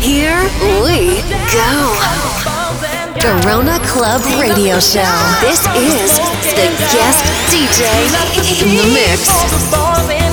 Here we go. Garona Club Radio Show. This is the guest DJ in the mix.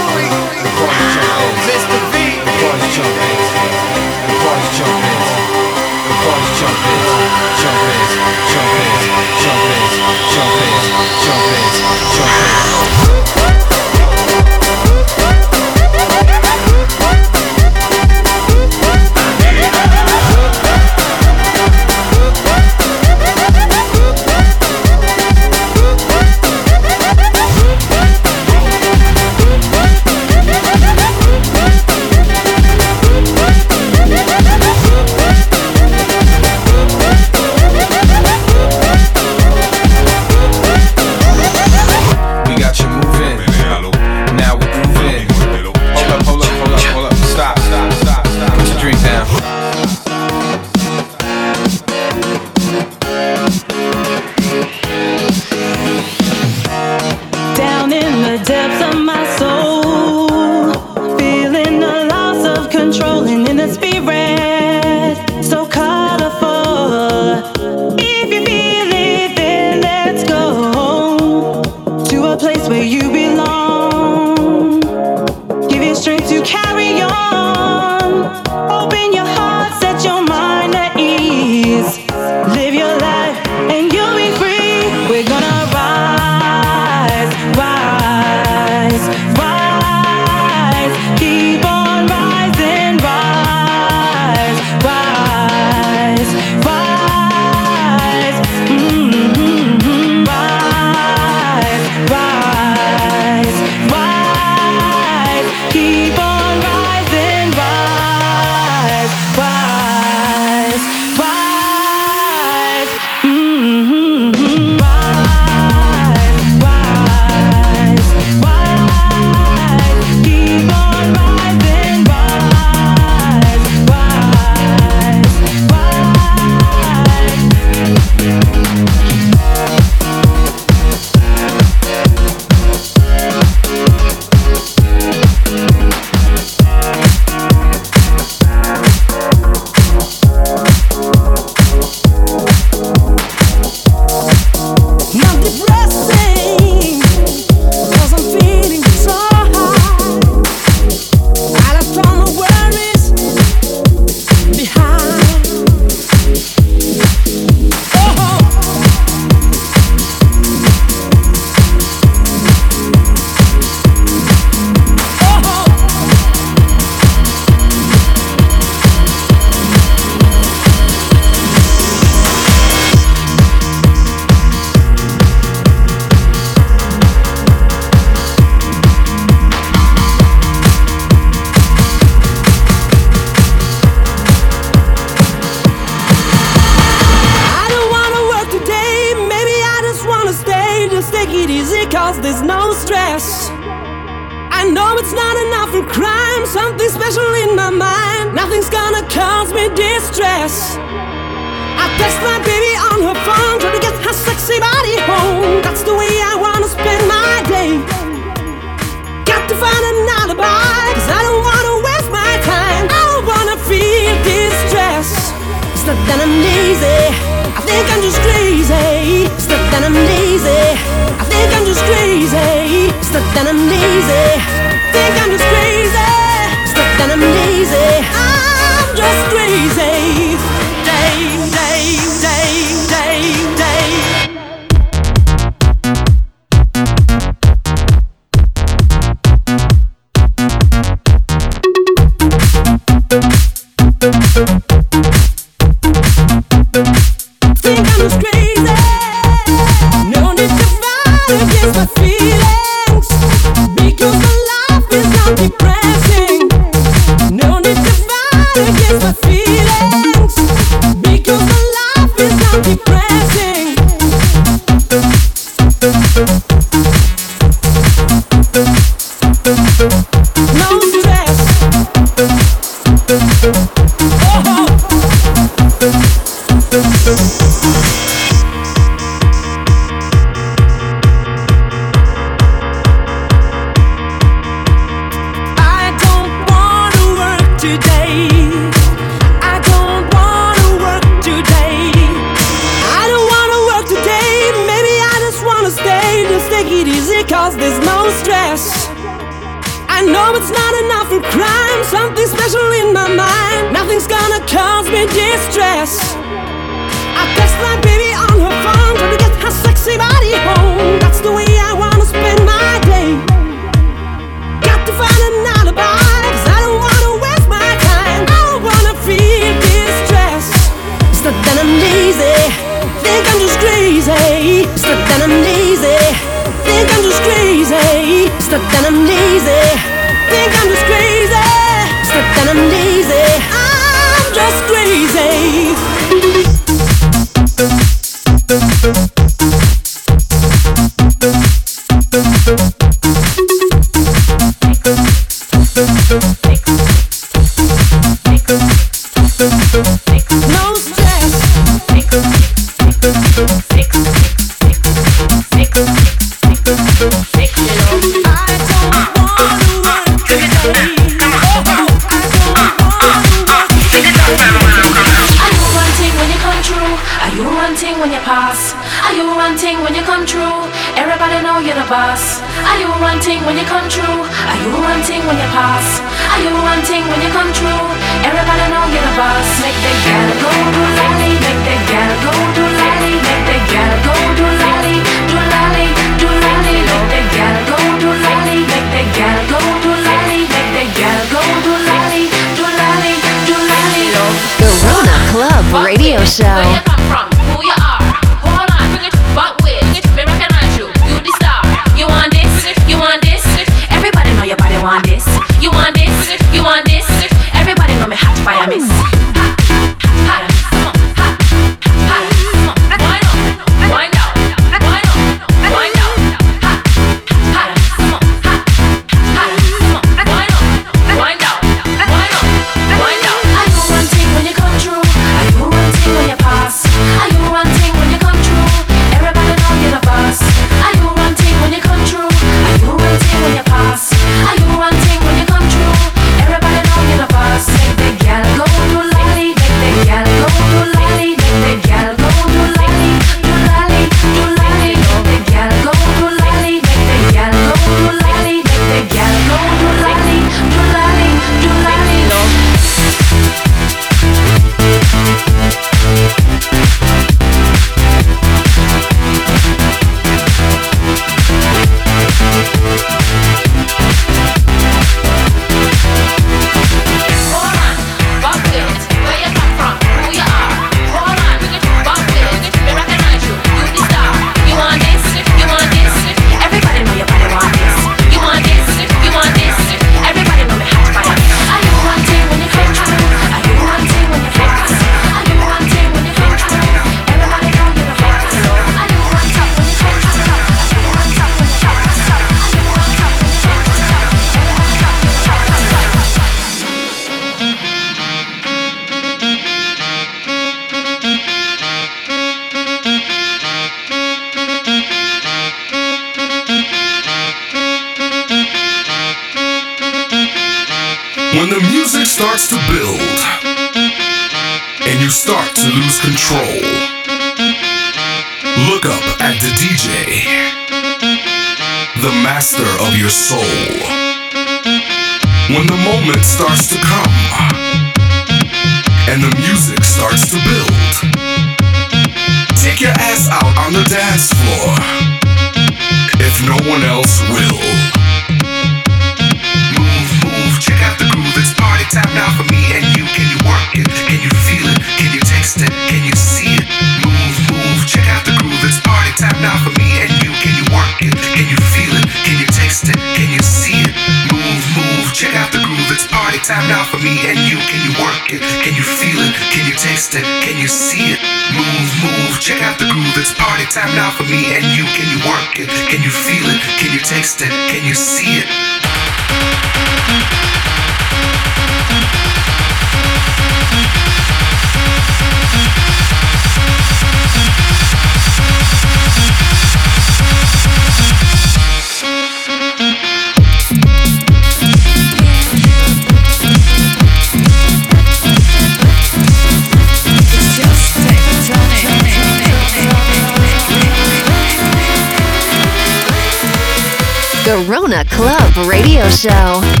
Club Radio Show.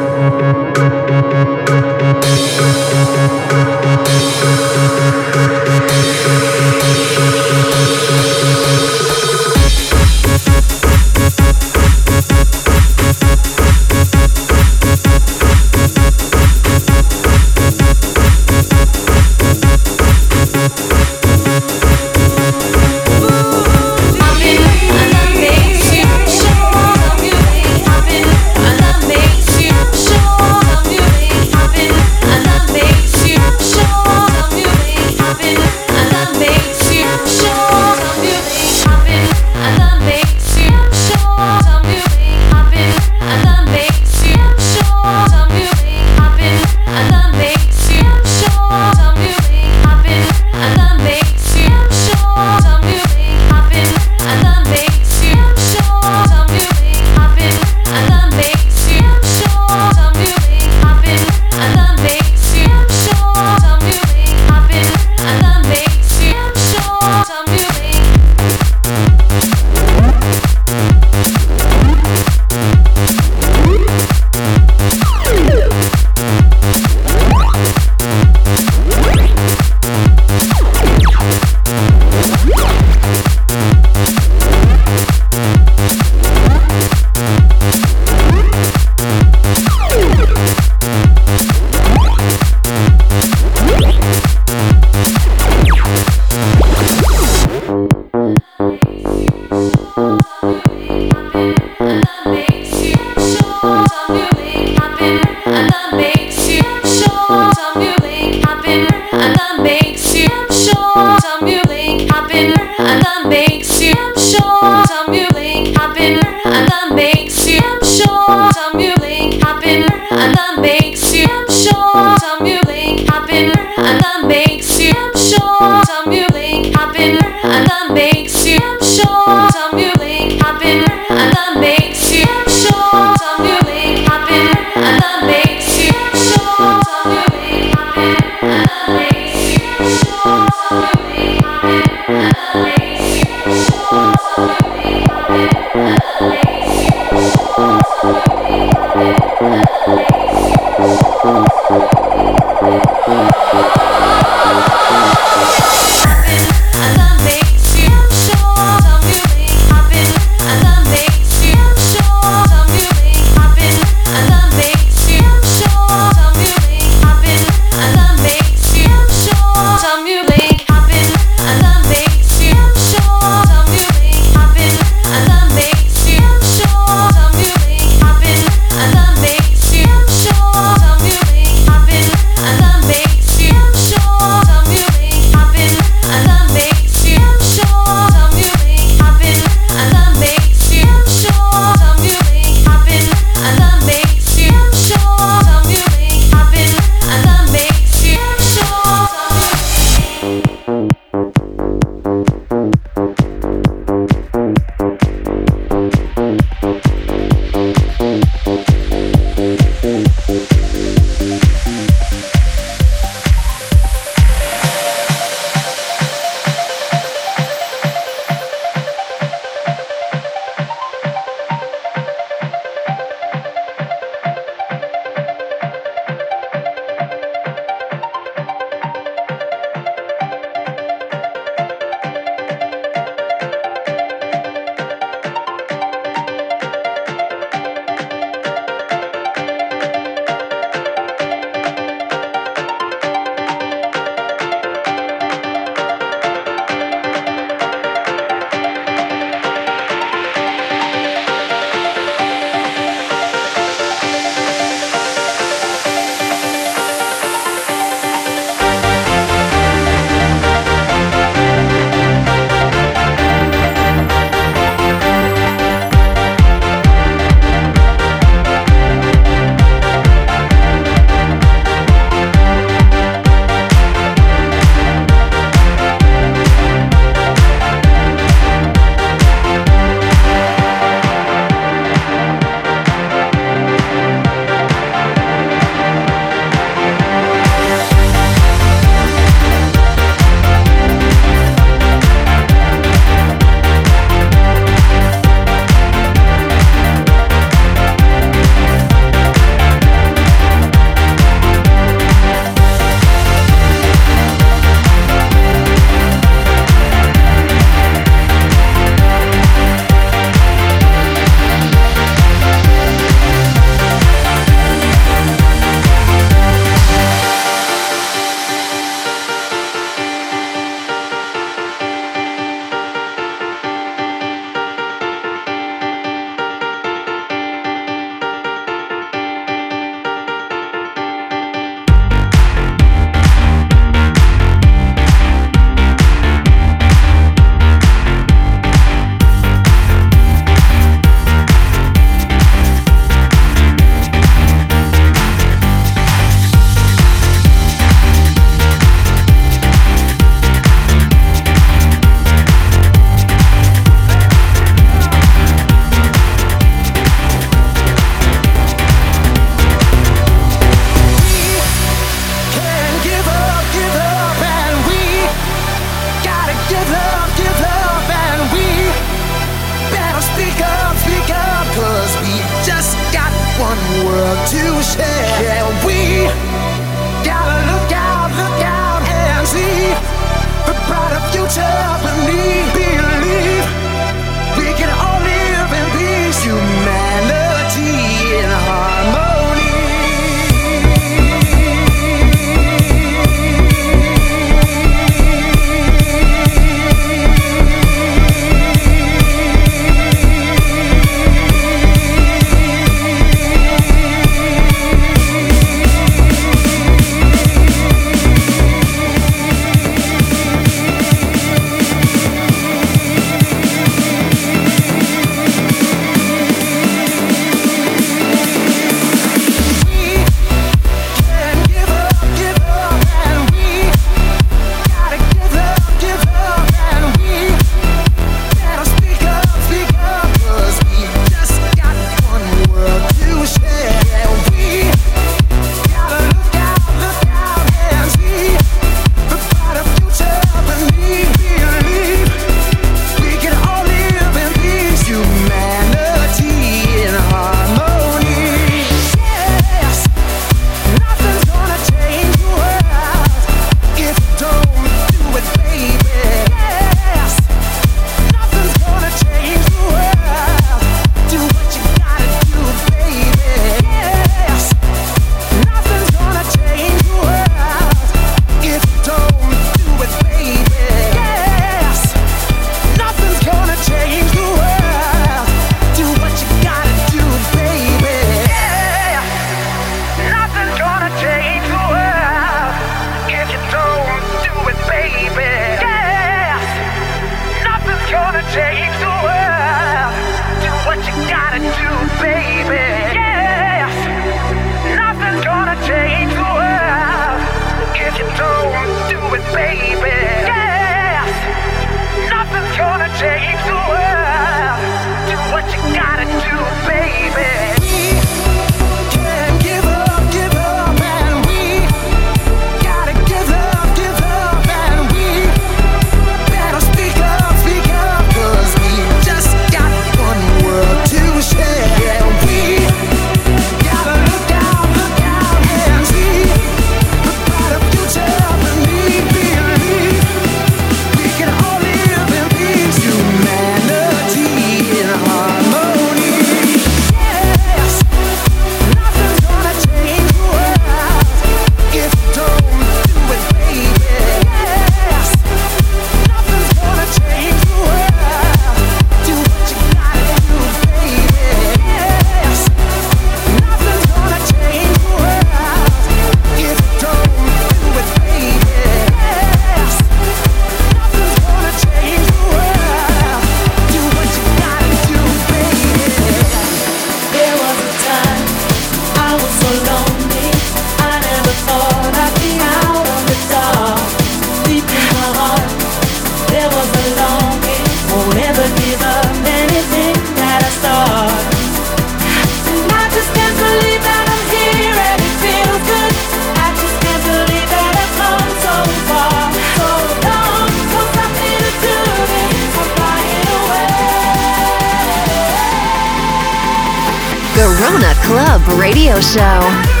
Garona Club Radio Show.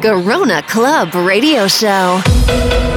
Garona Club Radio Show.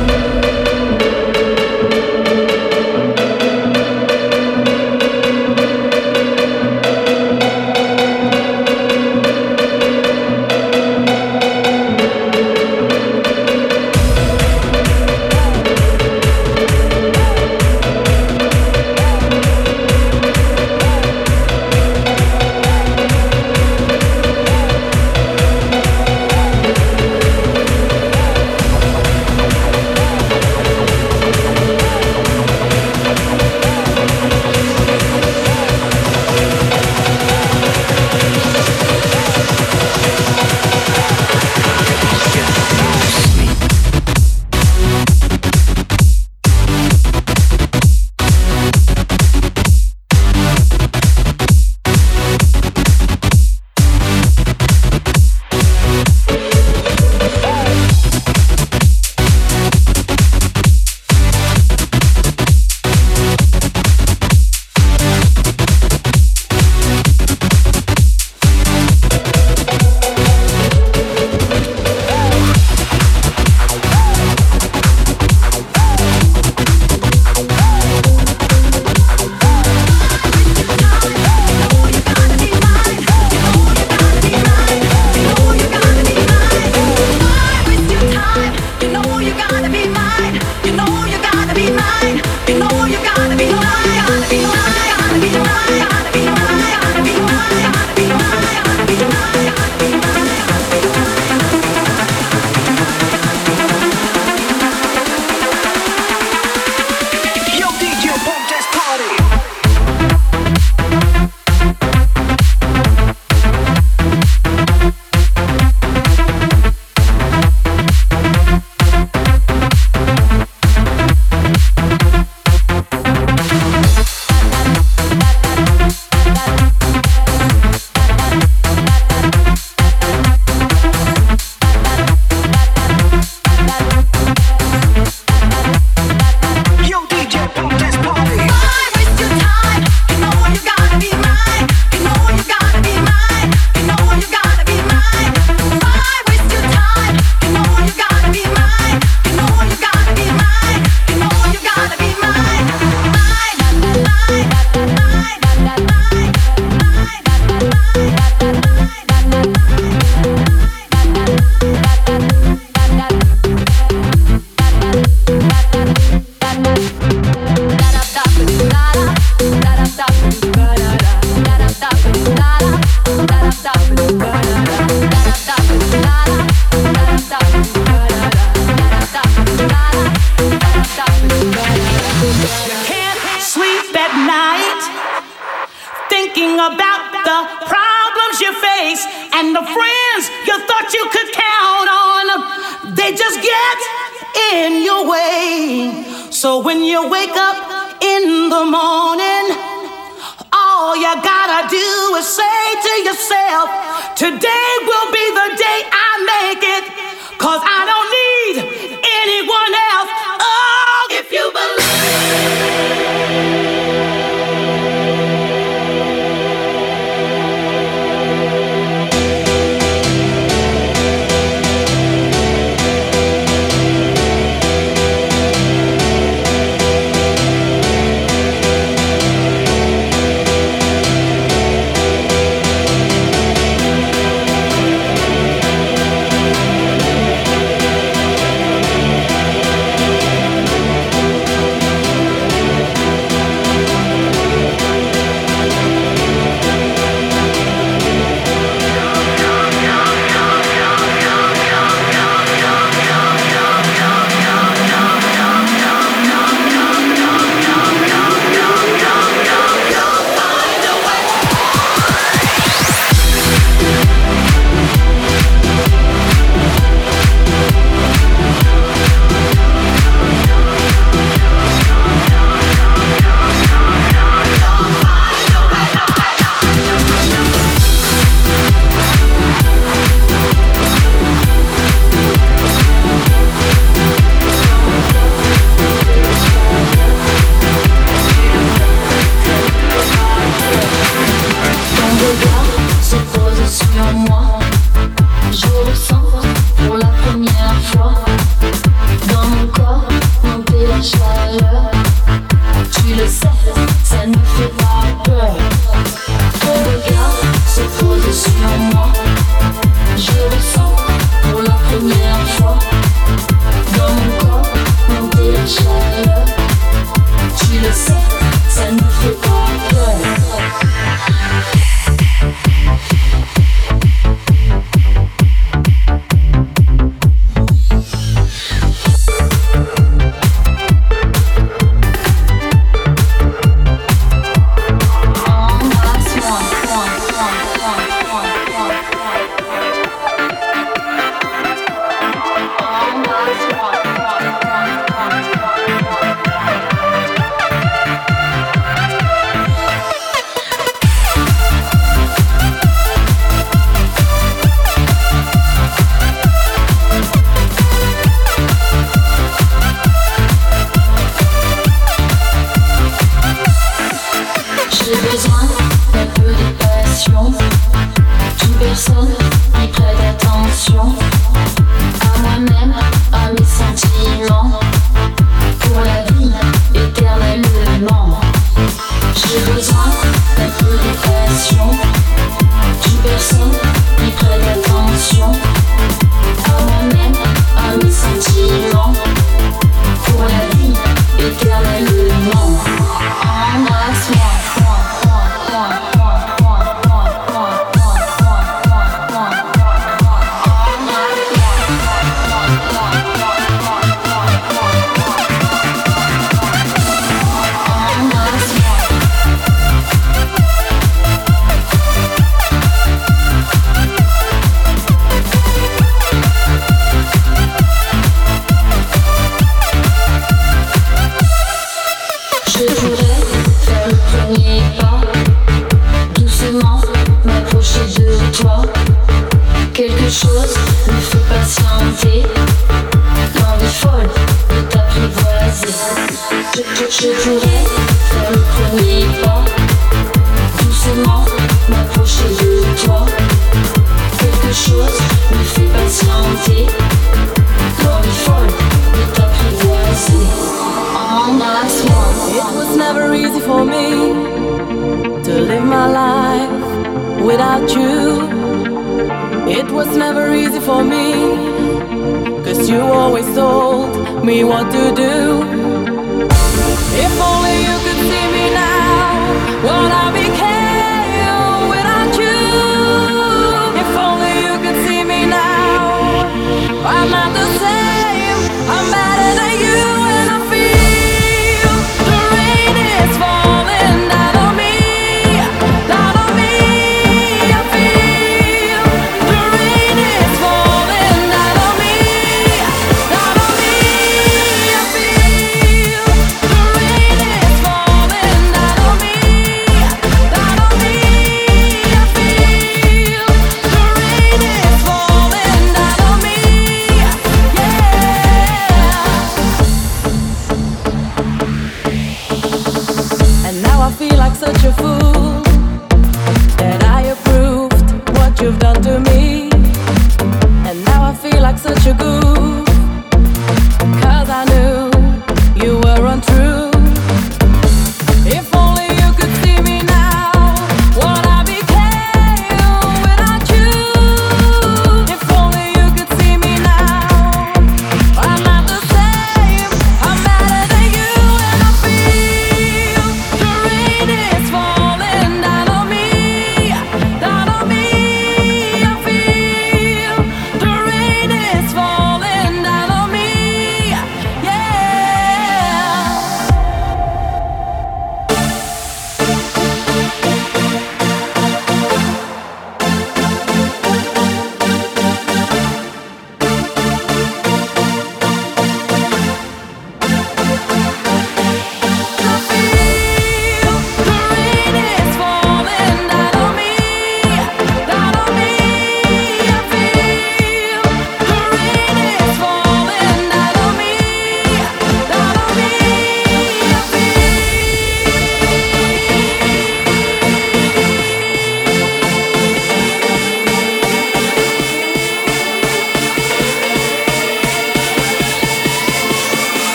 feel like such a fool.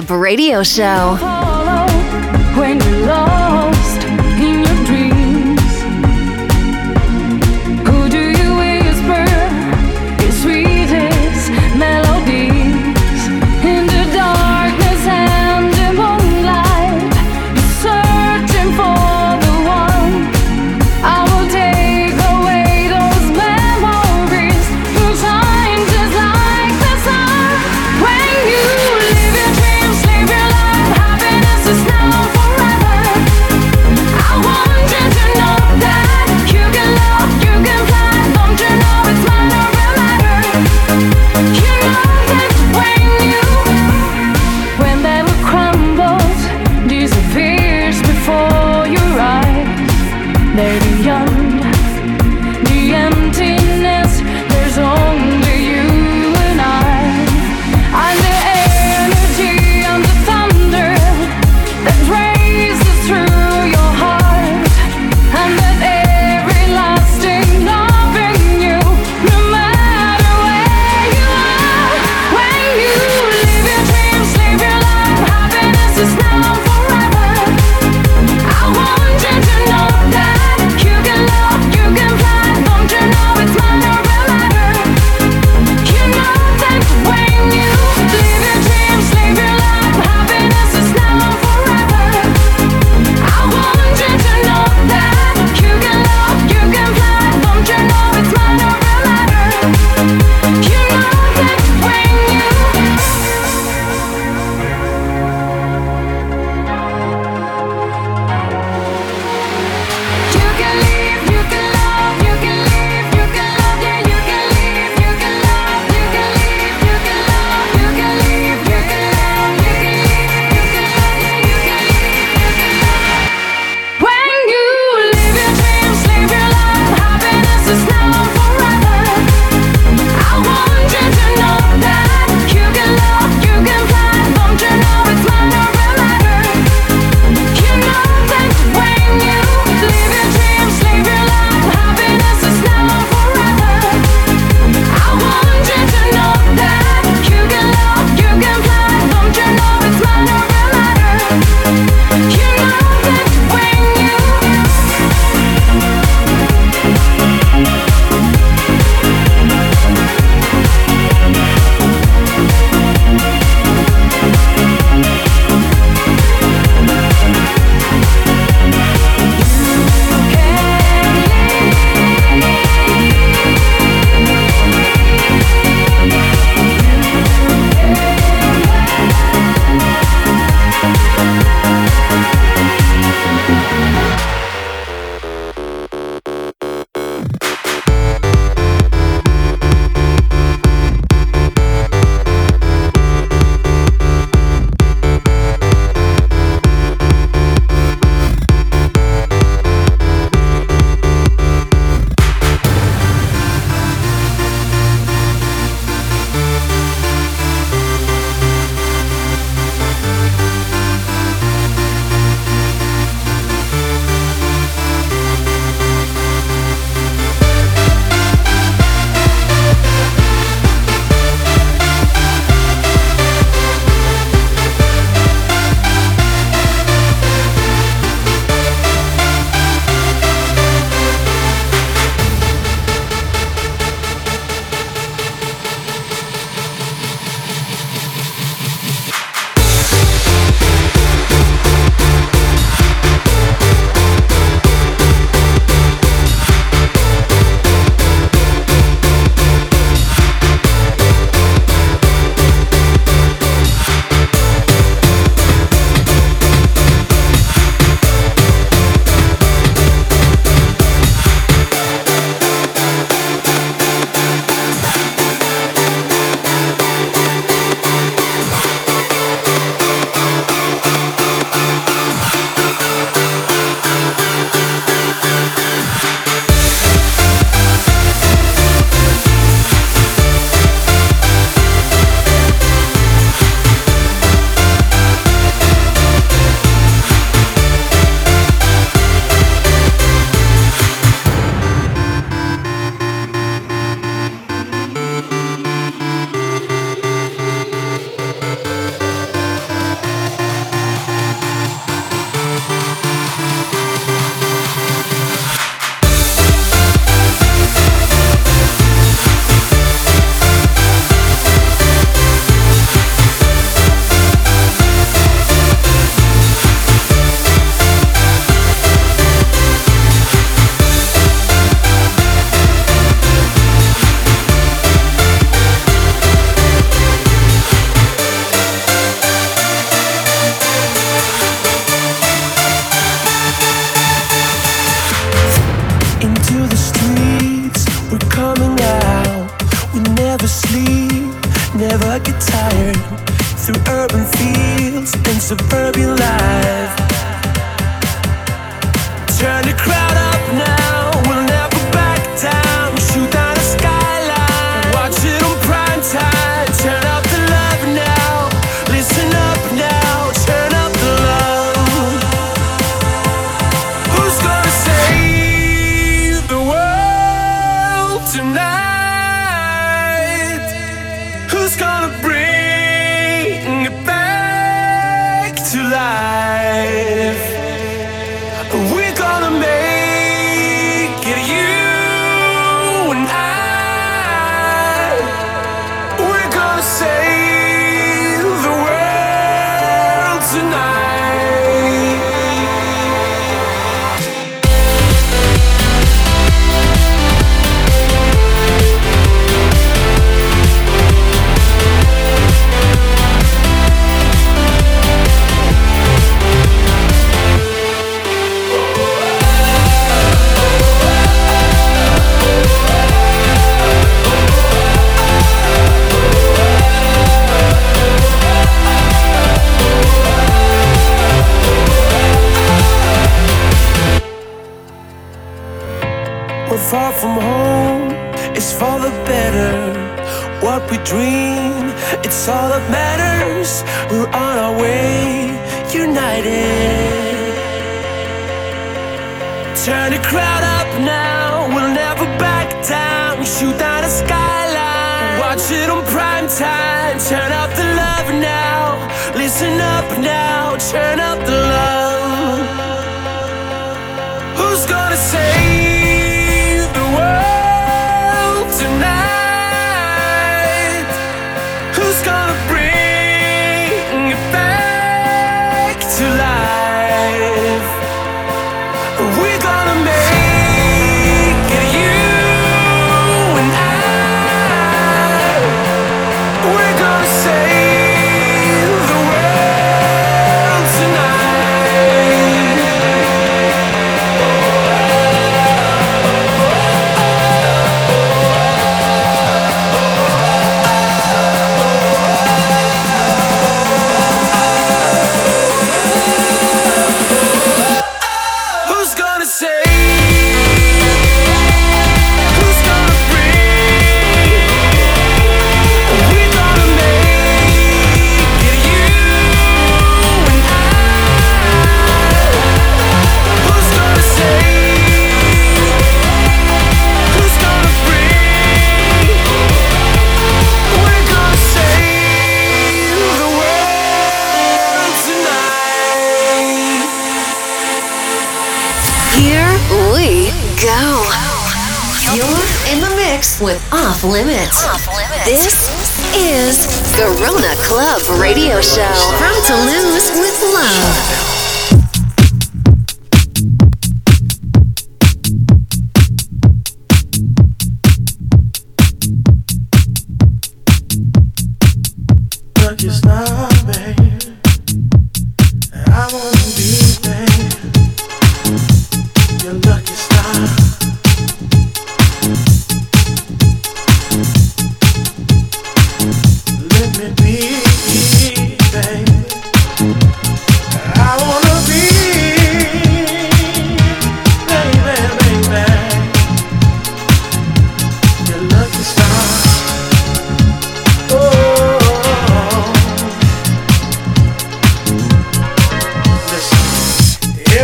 Club Radio Show.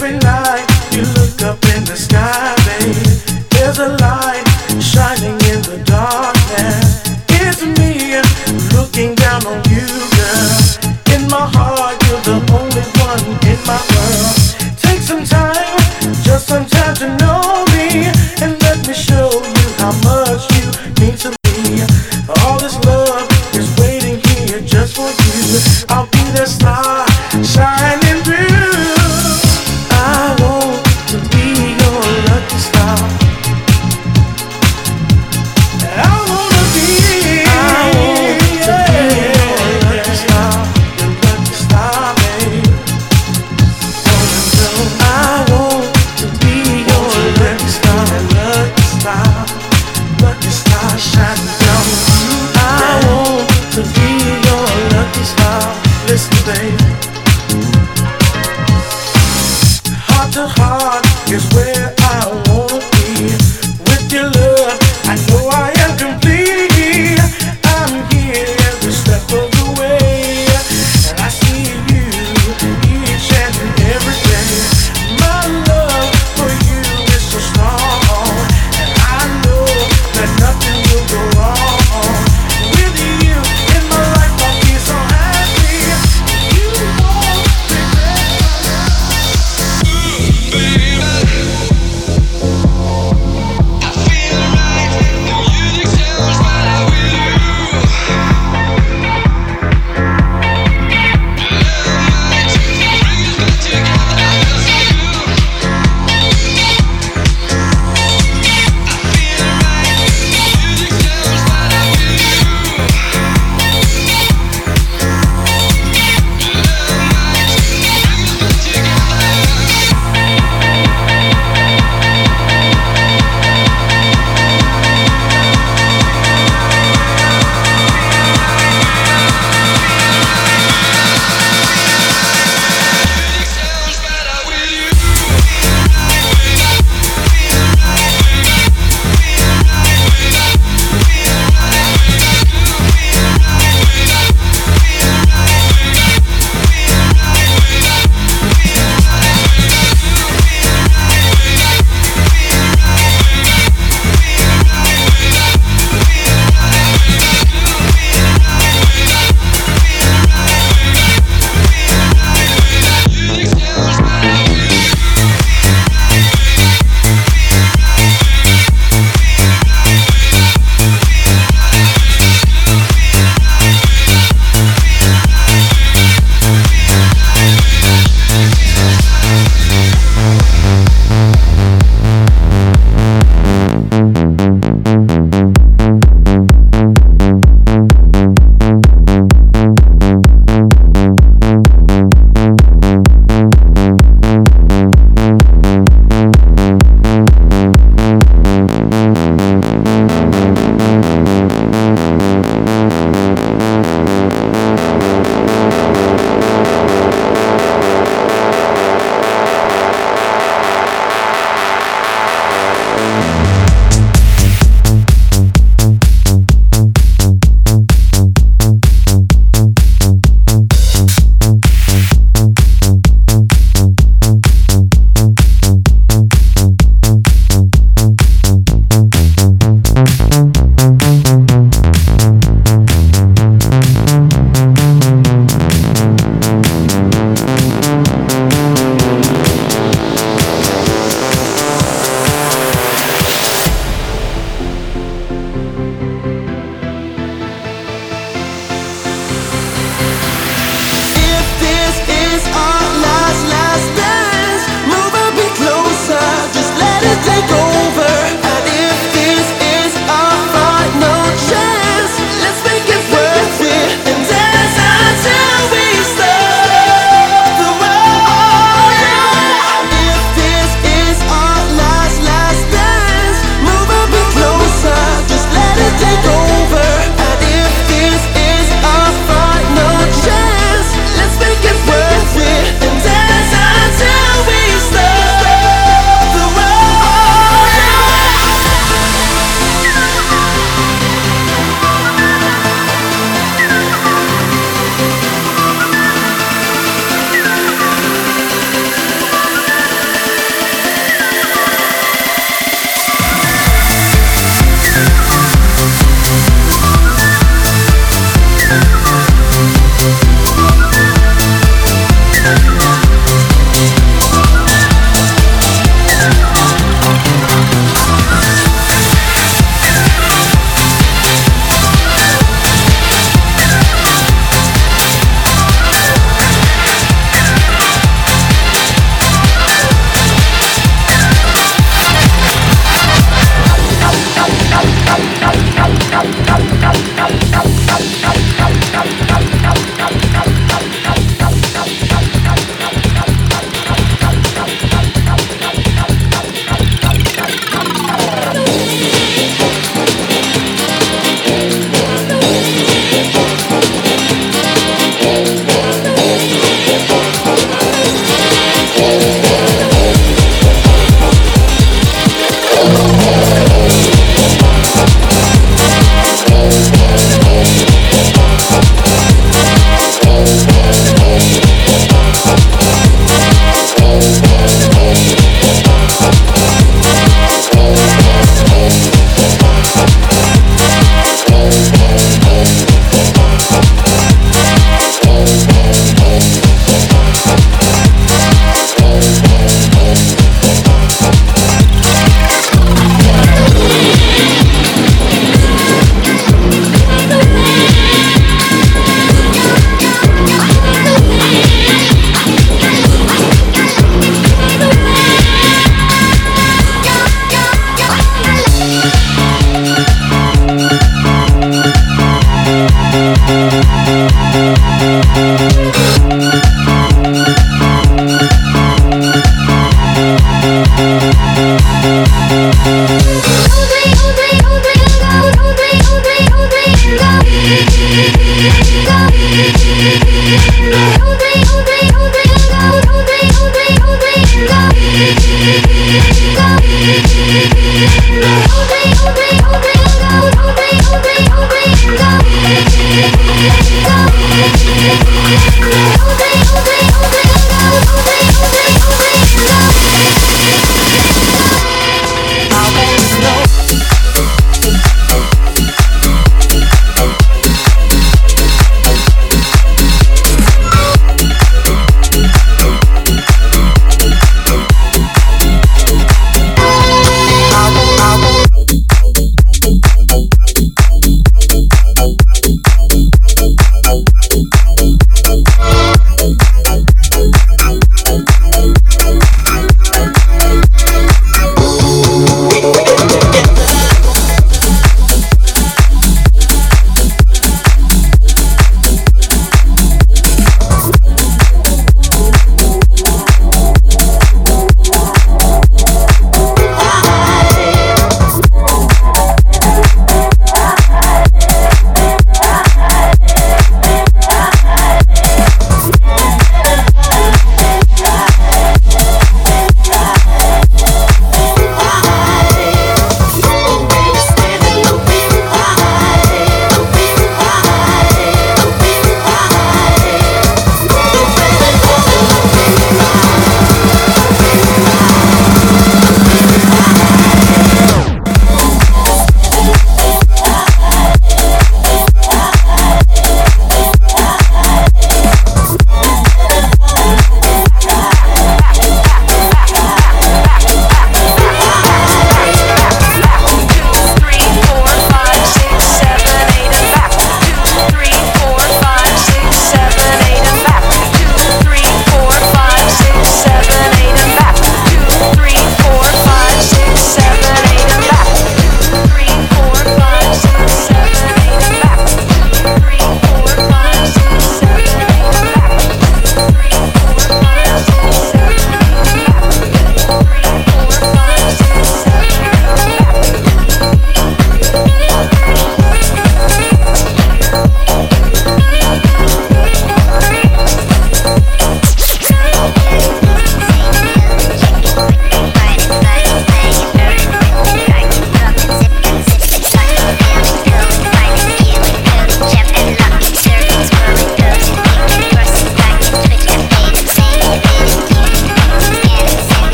Every night you look up in the sky,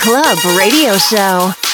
Club Radio Show.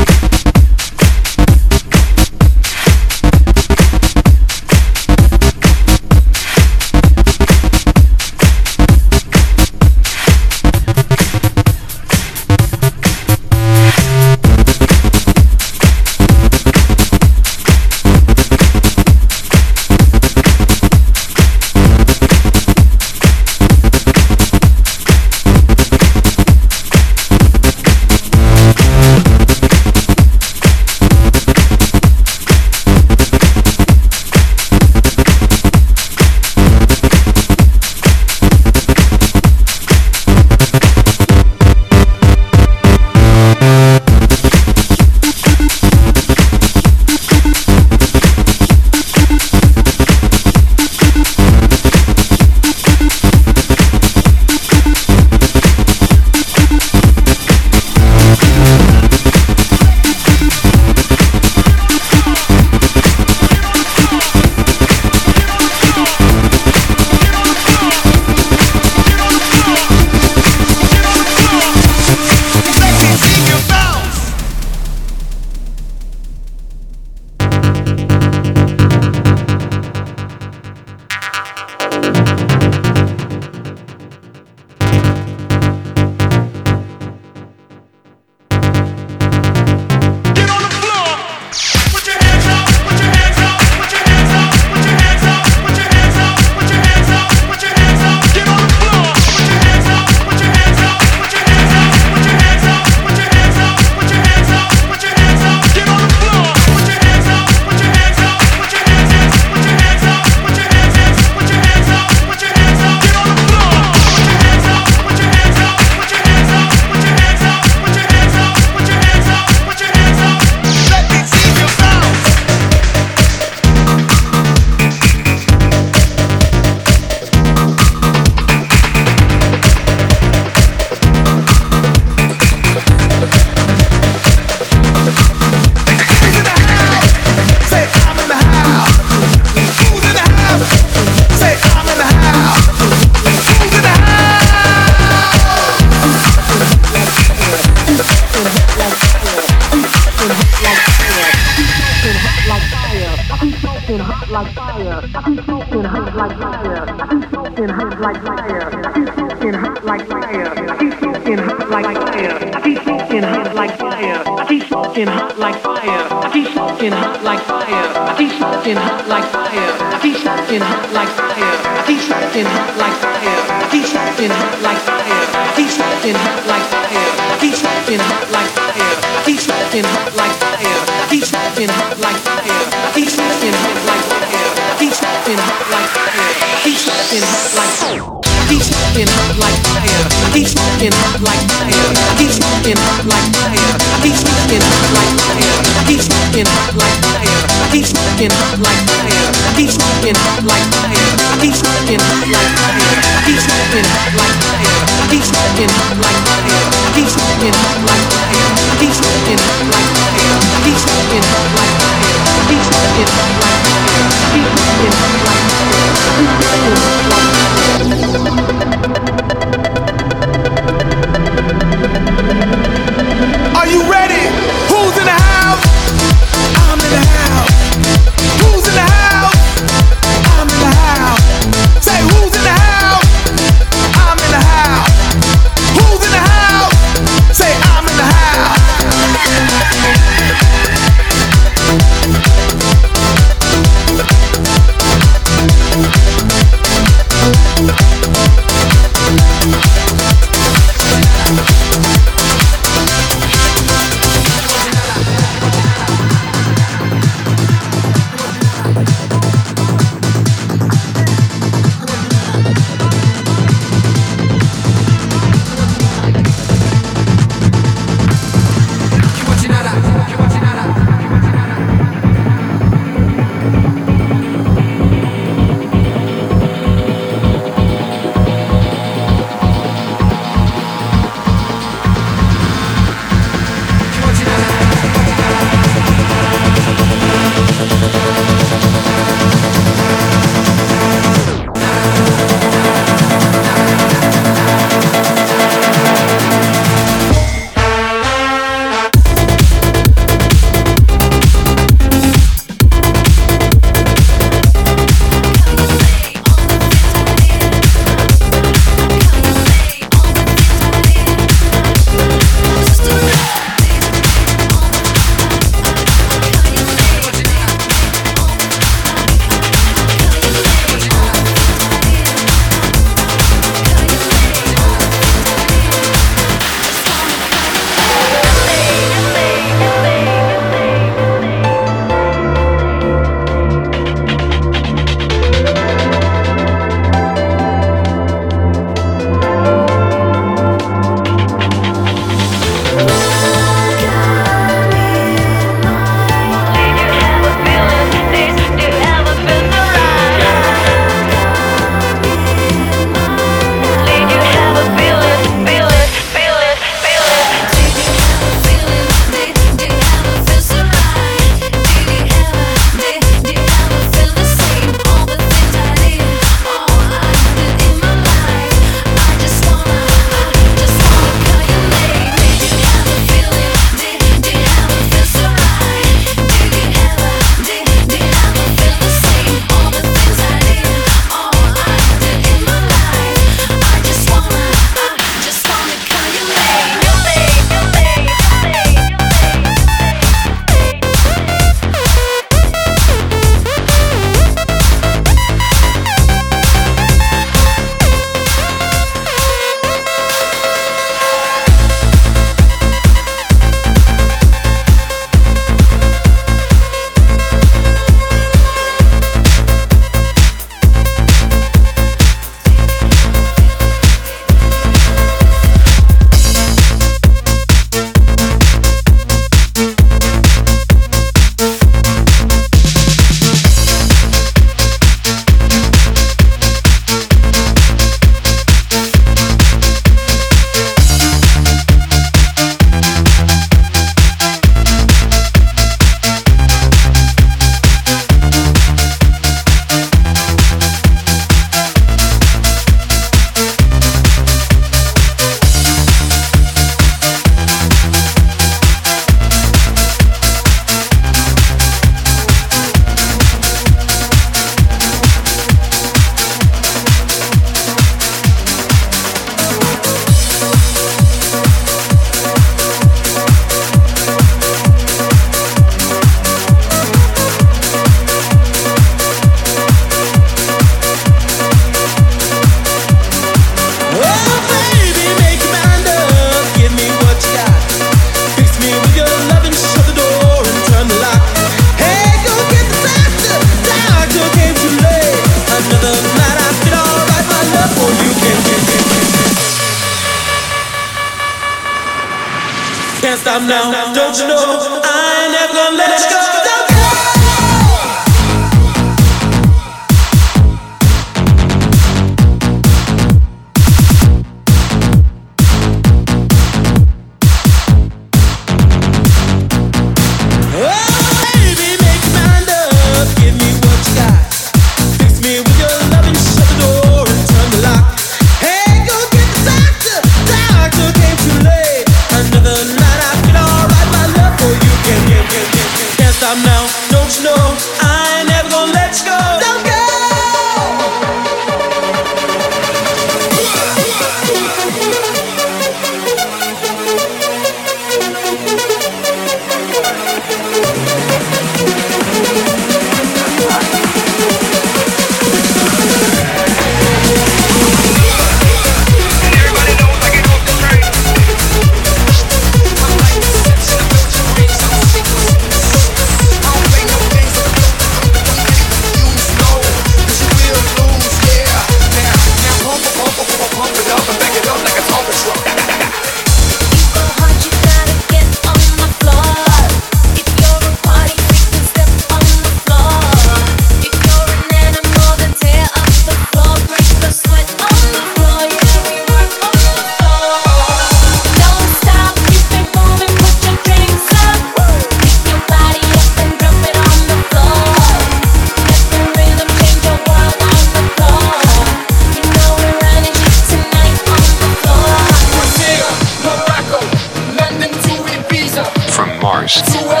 Choose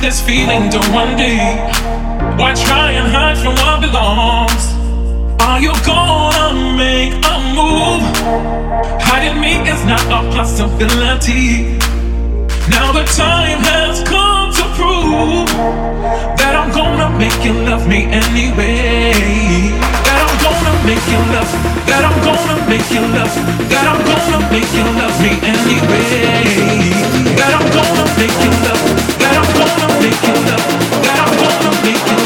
this feeling to one day. Why try and hide from what belongs? Are you gonna make a move? Hiding me is not a possibility. Now the time has come to prove that I'm gonna make you love me anyway. Make you love. That I'm gonna make you love. That I'm gonna make you love me anyway. That I'm gonna make you love. That I'm gonna make you love. That I'm gonna make you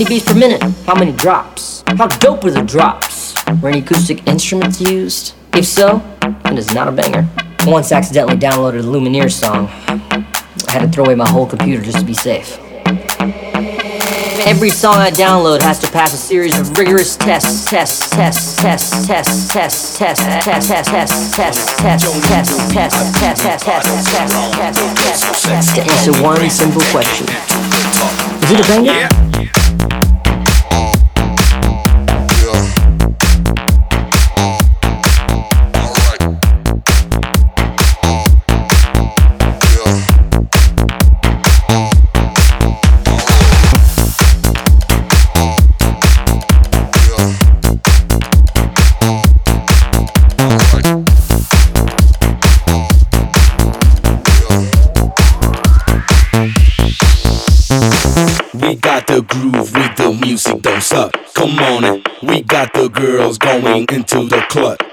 many beats per minute? How many drops? How dope are the drops? Were any acoustic instruments used? If so, then it's not a banger. Once accidentally downloaded a Lumineer song. I had to throw away my whole computer just to be safe. Every song I download has to pass a series of rigorous tests, tests, tests, tests, tests, tests, tests, tests, tests, tests, tests, tests, tests, tests, tests, tests, tests, tests, to answer one simple question. Is it a banger?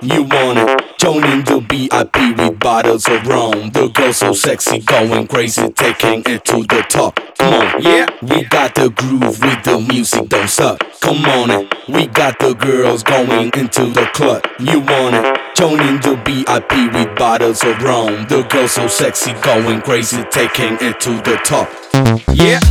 You want it? Joining the VIP with bottles of rum. The girl so sexy, going crazy, taking it to the top. Come on, yeah. We got the groove with the music, don't suck. Come on it. We got the girls going into the club. You want it? Joining the VIP with bottles of rum. The girl so sexy, going crazy, taking it to the top. Yeah.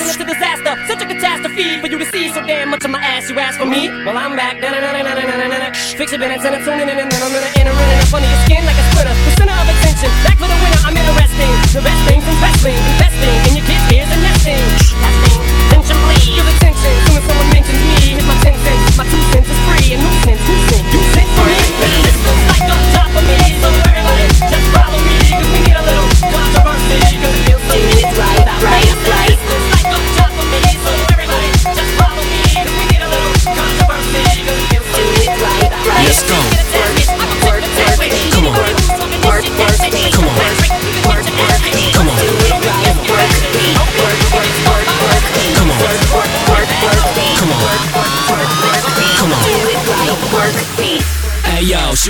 It's a disaster. Such a catastrophe for you to see so damn much of my ass. You ask for me? Well, I'm back. Fix your minutes and I'm in, and then I'm gonna enter in up under your skin like a splitter. The center of attention, back for the winner. I'm interesting. The best things investing, investing in your kids' ears and nesting. Nesting, tension, please. Feel the tension. Soon as someone mentions me, hit my ten cents. My two cents is free, and nuisance,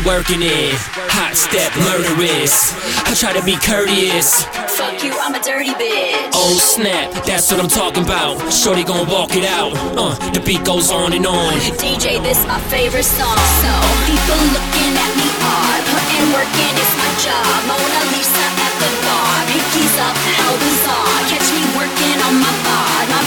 working it. Hot step, murderous. I try to be courteous. Fuck you, I'm a dirty bitch. Oh snap, that's what I'm talking about. Shorty gon' walk it out. Uh, the beat goes on and on. DJ, this my favorite song. So people looking at me odd, putting work in, it's my job. Mona Lisa at the bar, pinkies up, how bizarre. Catch me working on my bod. My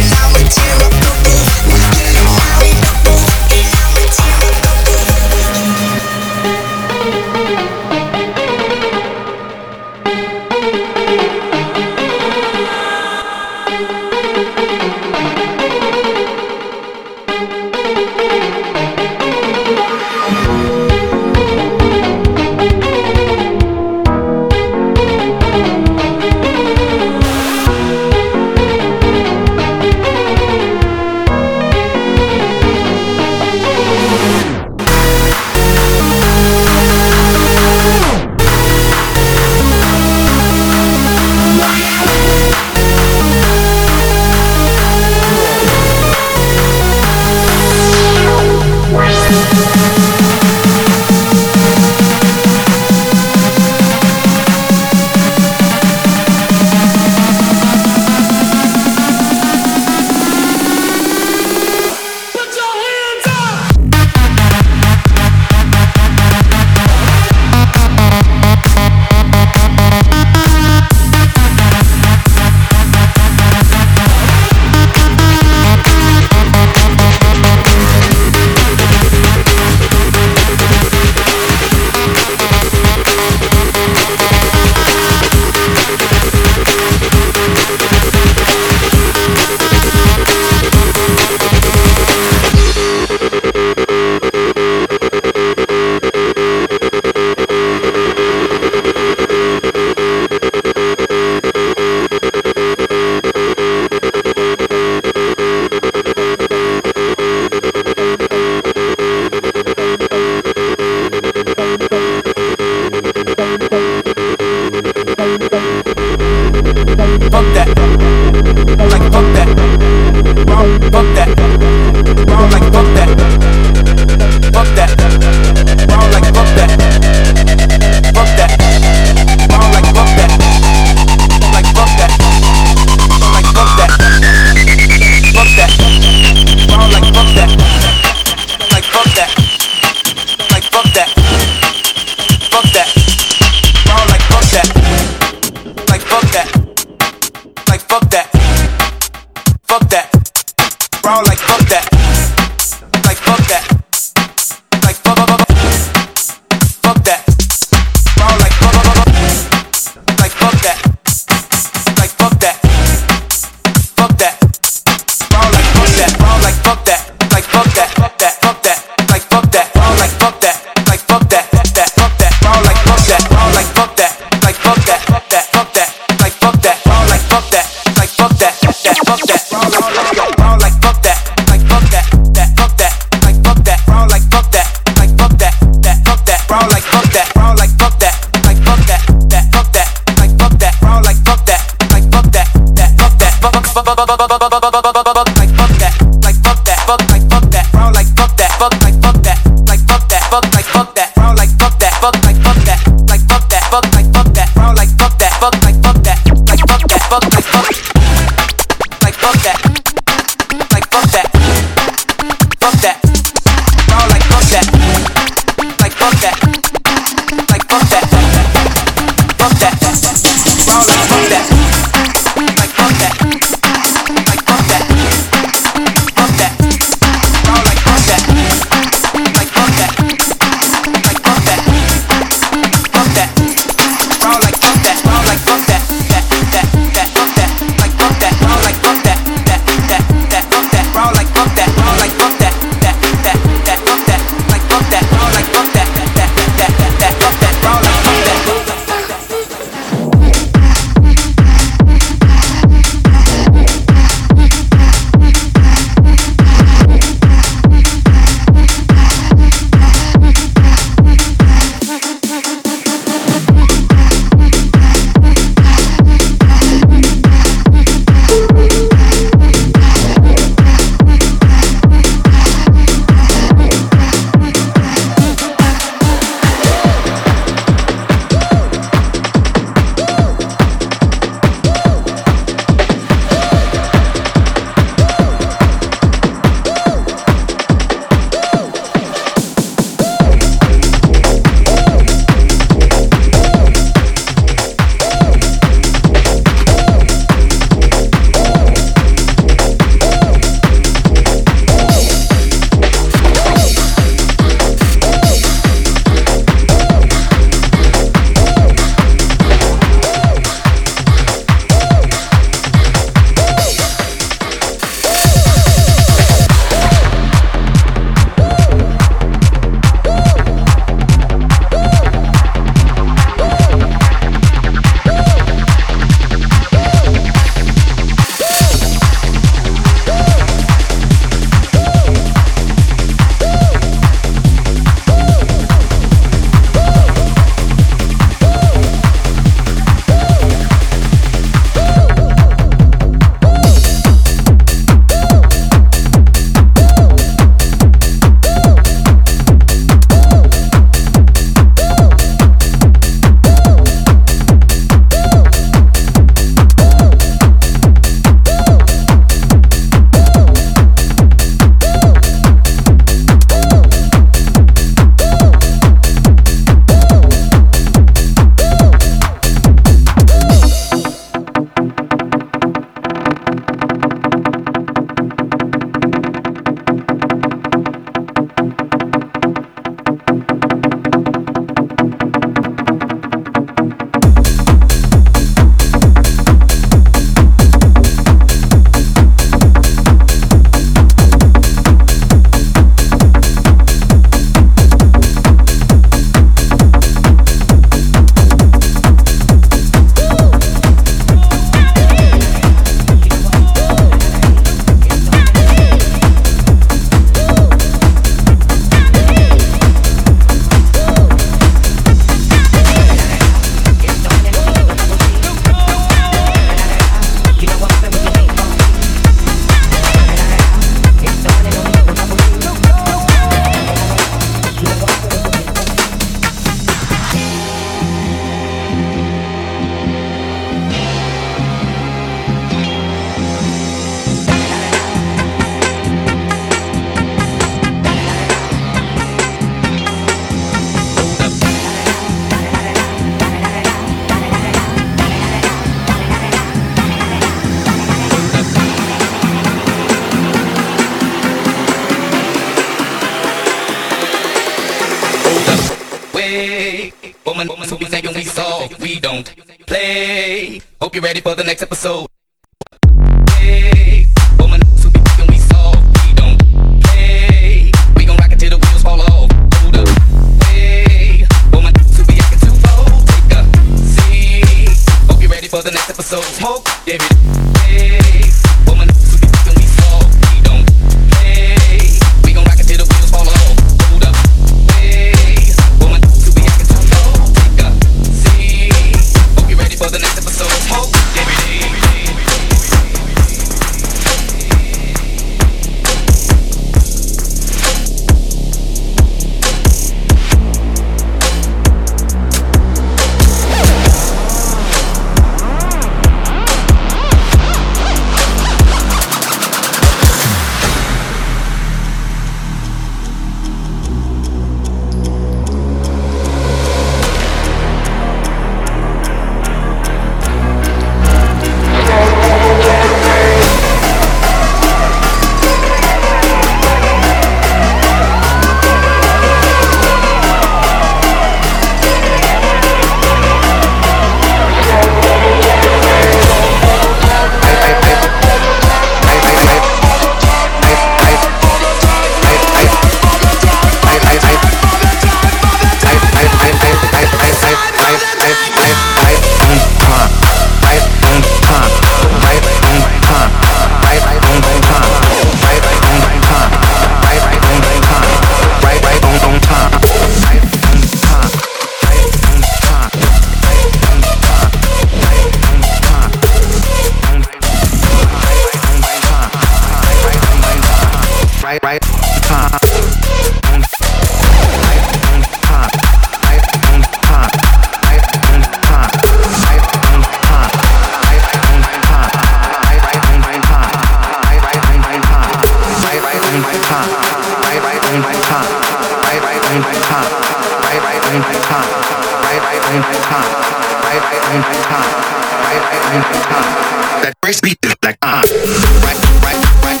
That brace beat is like uh, right, right, right, right,